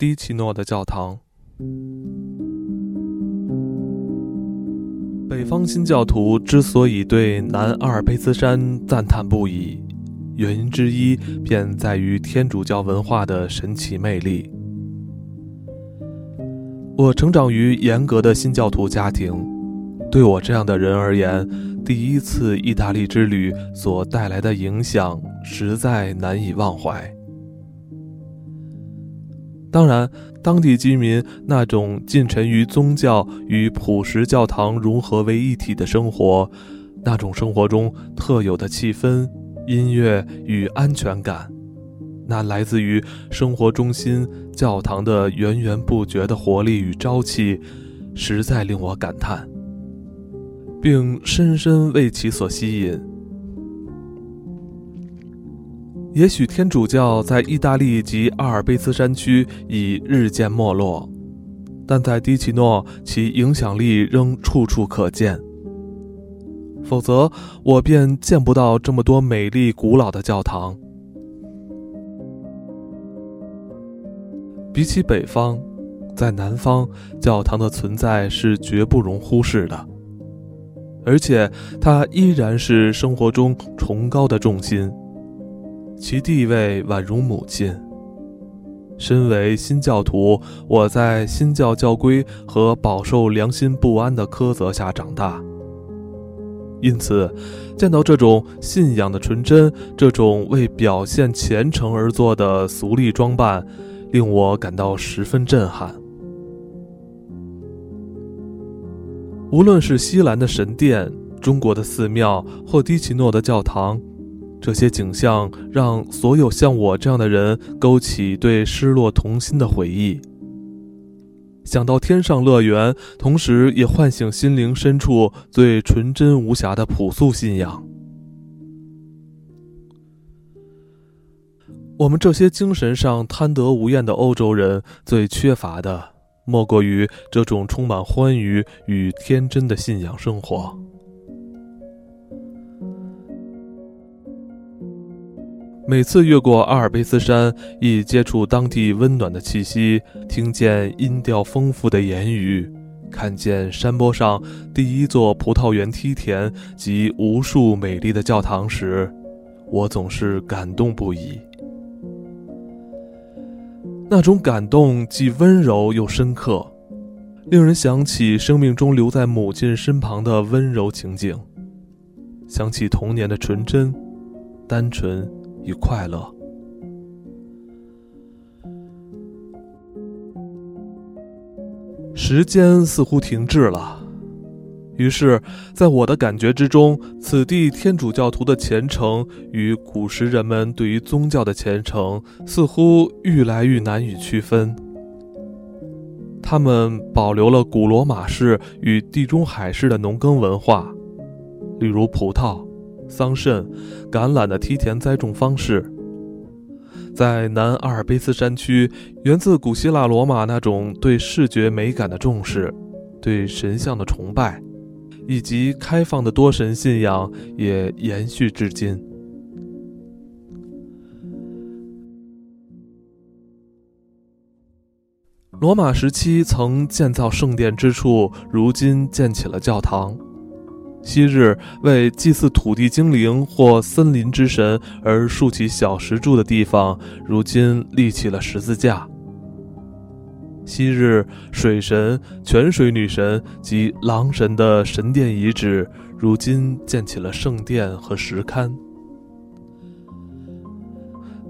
迪奇诺的教堂。北方新教徒之所以对南阿尔卑斯山赞叹不已，原因之一便在于天主教文化的神奇魅力。我成长于严格的新教徒家庭，对我这样的人而言，第一次意大利之旅所带来的影响实在难以忘怀。当然，当地居民那种浸沉于宗教与朴实教堂融合为一体的生活，那种生活中特有的气氛、音乐与安全感。那来自于生活中心教堂的源源不绝的活力与朝气，实在令我感叹，并深深为其所吸引。也许天主教在意大利及阿尔卑斯山区已日渐没落，但在迪奇诺，其影响力仍处处可见。否则，我便见不到这么多美丽古老的教堂。比起北方，在南方，教堂的存在是绝不容忽视的，而且它依然是生活中崇高的重心，其地位宛如母亲。身为新教徒，我在新教教规和饱受良心不安的苛责下长大，因此，见到这种信仰的纯真，这种为表现虔诚而做的俗丽装扮。令我感到十分震撼。无论是西兰的神殿、中国的寺庙或迪奇诺的教堂，这些景象让所有像我这样的人勾起对失落童心的回忆。想到天上乐园，同时也唤醒心灵深处最纯真无瑕的朴素信仰。我们这些精神上贪得无厌的欧洲人，最缺乏的莫过于这种充满欢愉与天真的信仰生活。每次越过阿尔卑斯山，一接触当地温暖的气息，听见音调丰富的言语，看见山坡上第一座葡萄园梯田及无数美丽的教堂时，我总是感动不已。那种感动既温柔又深刻，令人想起生命中留在母亲身旁的温柔情景，想起童年的纯真、单纯与快乐。时间似乎停滞了。于是，在我的感觉之中，此地天主教徒的虔诚与古时人们对于宗教的虔诚似乎愈来愈难以区分。他们保留了古罗马式与地中海式的农耕文化，例如葡萄、桑葚、橄榄的梯田栽种方式。在南阿尔卑斯山区，源自古希腊罗马那种对视觉美感的重视，对神像的崇拜。以及开放的多神信仰也延续至今。罗马时期曾建造圣殿之处，如今建起了教堂；昔日为祭祀土地精灵或森林之神而竖起小石柱的地方，如今立起了十字架。昔日水神、泉水女神及狼神的神殿遗址，如今建起了圣殿和石龛。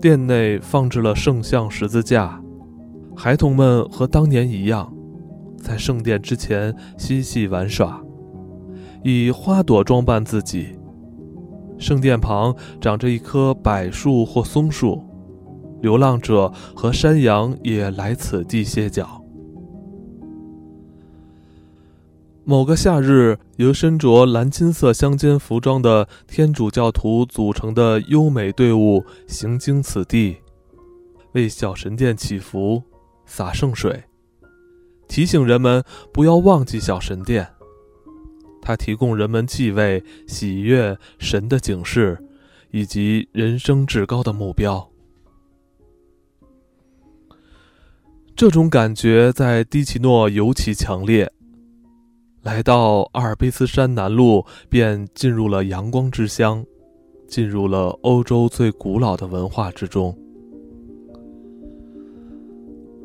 殿内放置了圣像、十字架，孩童们和当年一样，在圣殿之前嬉戏玩耍，以花朵装扮自己。圣殿旁长着一棵柏树或松树。流浪者和山羊也来此地歇脚。某个夏日，由身着蓝金色乡间服装的天主教徒组成的优美队伍行经此地，为小神殿祈福、洒圣水，提醒人们不要忘记小神殿。它提供人们继位、喜悦、神的警示，以及人生至高的目标。这种感觉在迪奇诺尤其强烈。来到阿尔卑斯山南麓，便进入了阳光之乡，进入了欧洲最古老的文化之中。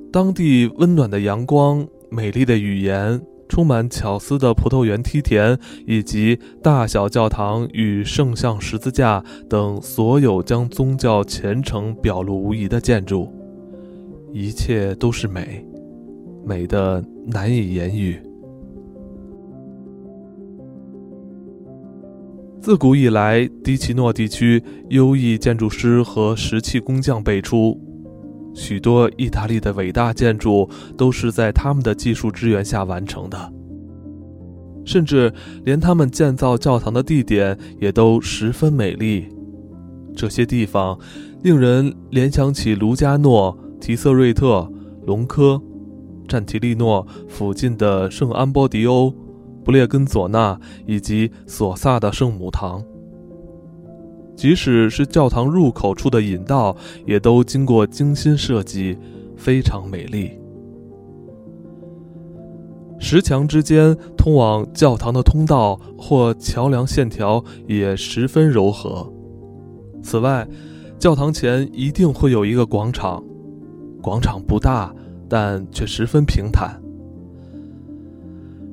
当地温暖的阳光、美丽的语言、充满巧思的葡萄园梯田，以及大小教堂与圣像十字架等所有将宗教虔诚表露无遗的建筑，一切都是美，美的难以言喻。自古以来，迪奇诺地区优异建筑师和石器工匠辈出。许多意大利的伟大建筑都是在他们的技术支援下完成的，甚至连他们建造教堂的地点也都十分美丽。这些地方令人联想起卢加诺、提瑟瑞特、隆科、占提利诺附近的圣安波迪欧、布列根佐纳以及索萨的圣母堂。即使是教堂入口处的引道，也都经过精心设计，非常美丽。石墙之间通往教堂的通道或桥梁线条也十分柔和。此外，教堂前一定会有一个广场，广场不大，但却十分平坦，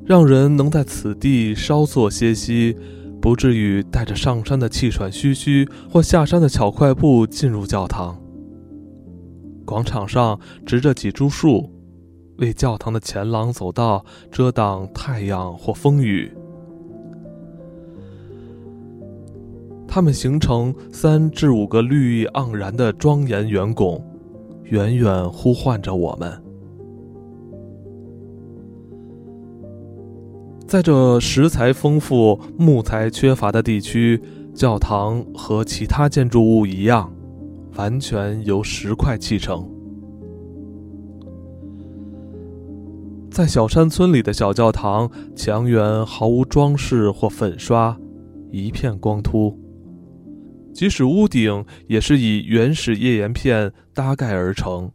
让人能在此地稍作歇息。不至于带着上山的气喘吁吁，或下山的巧快步进入教堂。广场上植着几株树，为教堂的前廊走道遮挡太阳或风雨。它们形成三至五个绿意盎然的庄严圆拱，远远呼唤着我们。在这石材丰富、木材缺乏的地区，教堂和其他建筑物一样，完全由石块砌成。在小山村里的小教堂，墙垣毫无装饰或粉刷，一片光秃。即使屋顶也是以原始页岩片搭盖而成，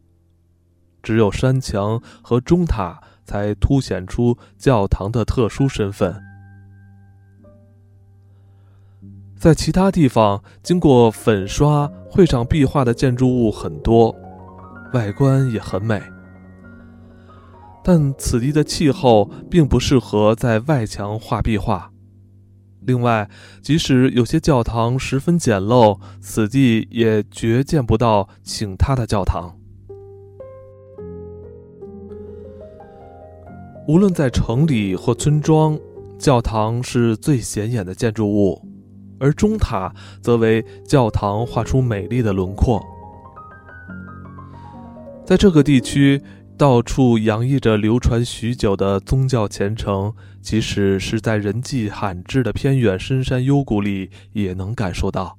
只有山墙和钟塔。才凸显出教堂的特殊身份。在其他地方，经过粉刷绘上壁画的建筑物很多，外观也很美。但此地的气候并不适合在外墙画壁画。另外，即使有些教堂十分简陋，此地也绝见不到请他的教堂。无论在城里或村庄，教堂是最显眼的建筑物，而钟塔则为教堂画出美丽的轮廓。在这个地区，到处洋溢着流传许久的宗教虔诚，即使是在人迹罕至的偏远深山幽谷里，也能感受到。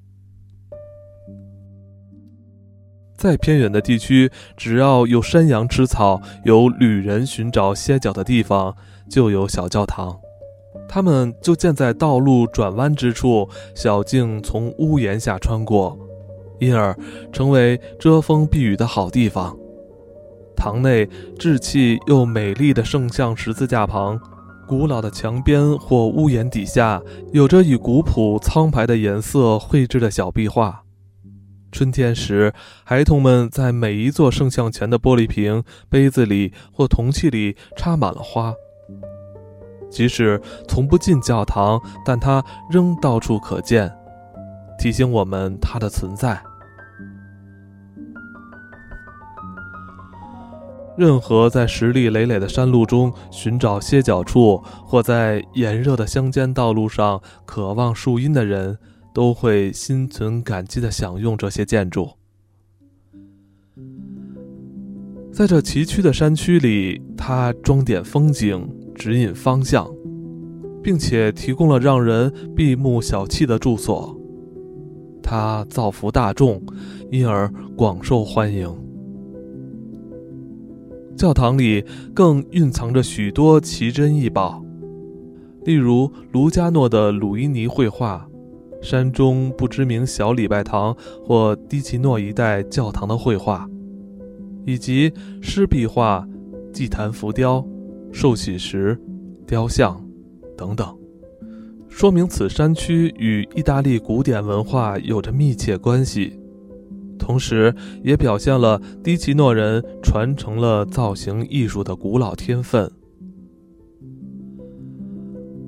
再偏远的地区，只要有山羊吃草，有旅人寻找歇脚的地方，就有小教堂。它们就建在道路转弯之处，小径从屋檐下穿过，因而成为遮风避雨的好地方。堂内稚气又美丽的圣像十字架旁，古老的墙边或屋檐底下，有着以古朴苍白的颜色绘制的小壁画。春天时，孩童们在每一座圣像前的玻璃瓶、杯子里或铜器里插满了花。即使从不进教堂，但它仍到处可见，提醒我们它的存在。任何在石砾累累的山路中寻找歇脚处，或在炎热的乡间道路上渴望树荫的人。都会心存感激地享用这些建筑。在这崎岖的山区里，它装点风景，指引方向，并且提供了让人闭目小憩的住所。它造福大众，因而广受欢迎。教堂里更蕴藏着许多奇珍异宝，例如卢加诺的鲁伊尼绘画。山中不知名小礼拜堂或迪奇诺一带教堂的绘画，以及湿壁画、祭坛浮雕、寿喜石、雕像等等，说明此山区与意大利古典文化有着密切关系。同时，也表现了迪奇诺人传承了造型艺术的古老天分。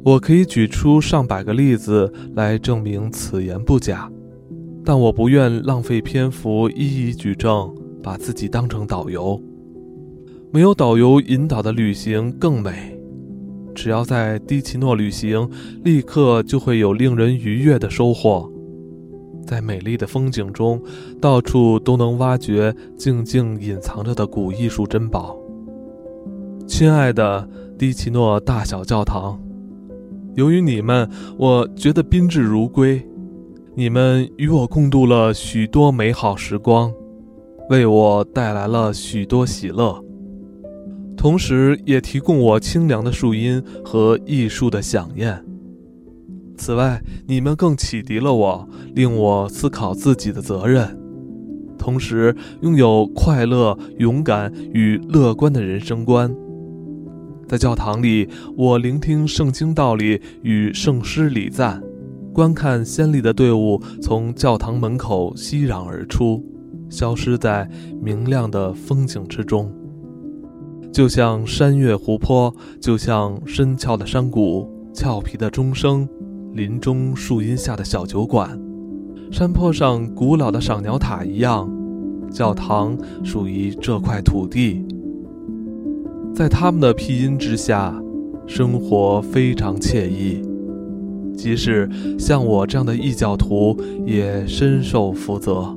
我可以举出上百个例子来证明此言不假，但我不愿浪费篇幅一一举证，把自己当成导游。没有导游引导的旅行更美。只要在迪奇诺旅行，立刻就会有令人愉悦的收获。在美丽的风景中，到处都能挖掘静静隐藏着的古艺术珍宝。亲爱的迪奇诺大小教堂，由于你们，我觉得宾至如归。你们与我共度了许多美好时光，为我带来了许多喜乐，同时也提供我清凉的树荫和艺术的响宴。此外，你们更启迪了我，令我思考自己的责任，同时拥有快乐、勇敢与乐观的人生观。在教堂里，我聆听圣经道理与圣诗礼赞，观看先例的队伍从教堂门口熙攘而出，消失在明亮的风景之中，就像山岳湖泊，就像深峭的山谷、俏皮的钟声。林中树荫下的小酒馆，山坡上古老的赏鸟塔一样，教堂属于这块土地。在他们的庇荫之下，生活非常惬意。即使像我这样的异教徒，也深受福泽。